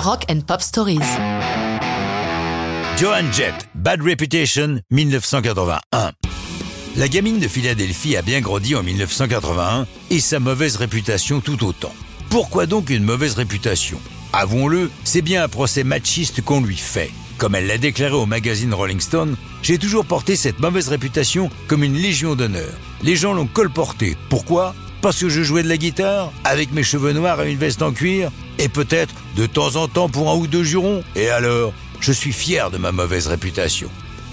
Rock and Pop Stories. Joan Jett, Bad Reputation, 1981. La gamine de Philadelphie a bien grandi en 1981 et sa mauvaise réputation tout autant. Pourquoi donc une mauvaise réputation? Avouons-le, c'est bien un procès machiste qu'on lui fait. Comme elle l'a déclaré au magazine Rolling Stone, j'ai toujours porté cette mauvaise réputation comme une légion d'honneur. Les gens l'ont colporté. Pourquoi? Parce que je jouais de la guitare, avec mes cheveux noirs et une veste en cuir, et peut-être de temps en temps pour un ou deux jurons. Et alors, je suis fier de ma mauvaise réputation.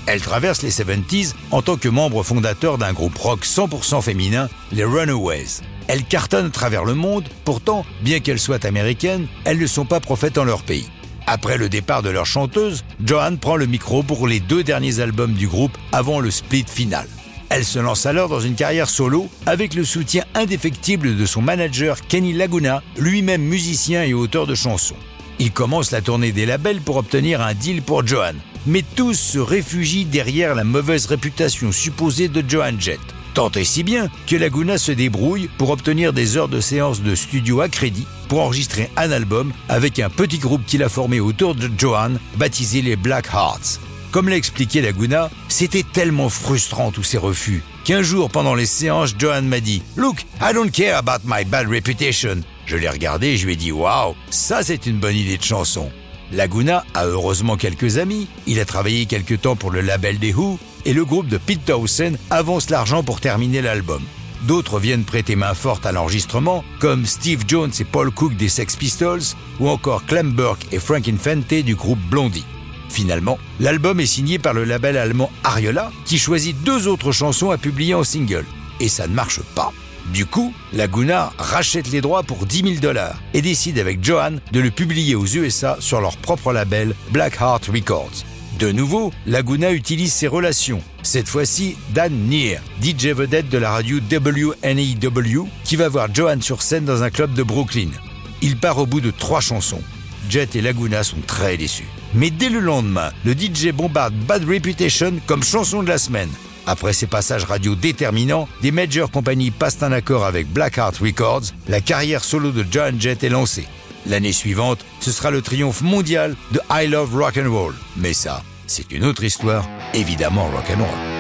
Elle traverse les 70s en tant que membre fondateur d'un groupe rock 100% féminin, les Runaways. Elle cartonne à travers le monde, pourtant, bien qu'elles soient américaines, elles ne sont pas prophètes en leur pays. Après le départ de leur chanteuse, Joanne prend le micro pour les deux derniers albums du groupe avant le split final. Elle se lance alors dans une carrière solo avec le soutien indéfectible de son manager Kenny Laguna, lui-même musicien et auteur de chansons. Il commence la tournée des labels pour obtenir un deal pour Joanne, mais tous se réfugient derrière la mauvaise réputation supposée de Joanne Jett. Tant et si bien que Laguna se débrouille pour obtenir des heures de séance de studio à crédit pour enregistrer un album avec un petit groupe qu'il a formé autour de Joanne, baptisé les Black Hearts. Comme l'a expliqué Laguna, c'était tellement frustrant tous ces refus qu'un jour pendant les séances, Joanne m'a dit Look, I don't care about my bad reputation. Je l'ai regardé et je lui ai dit Waouh, ça c'est une bonne idée de chanson. Laguna a heureusement quelques amis, il a travaillé quelque temps pour le label des Who, et le groupe de Pete Townsend avance l'argent pour terminer l'album. D'autres viennent prêter main forte à l'enregistrement, comme Steve Jones et Paul Cook des Sex Pistols, ou encore Clem Burke et Frank Infante du groupe Blondie. Finalement, l'album est signé par le label allemand Ariola, qui choisit deux autres chansons à publier en single. Et ça ne marche pas. Du coup, Laguna rachète les droits pour 10 000 dollars et décide avec Johan de le publier aux USA sur leur propre label Blackheart Records. De nouveau, Laguna utilise ses relations. Cette fois-ci, Dan Neer, DJ vedette de la radio WNEW, qui va voir Johan sur scène dans un club de Brooklyn. Il part au bout de trois chansons. Jet et Laguna sont très déçus. Mais dès le lendemain, le DJ bombarde Bad Reputation comme chanson de la semaine. Après ces passages radio déterminants, des major compagnies passent un accord avec Blackheart Records, la carrière solo de John Jett est lancée. L'année suivante, ce sera le triomphe mondial de I Love Rock and Roll. Mais ça, c'est une autre histoire, évidemment rock and roll.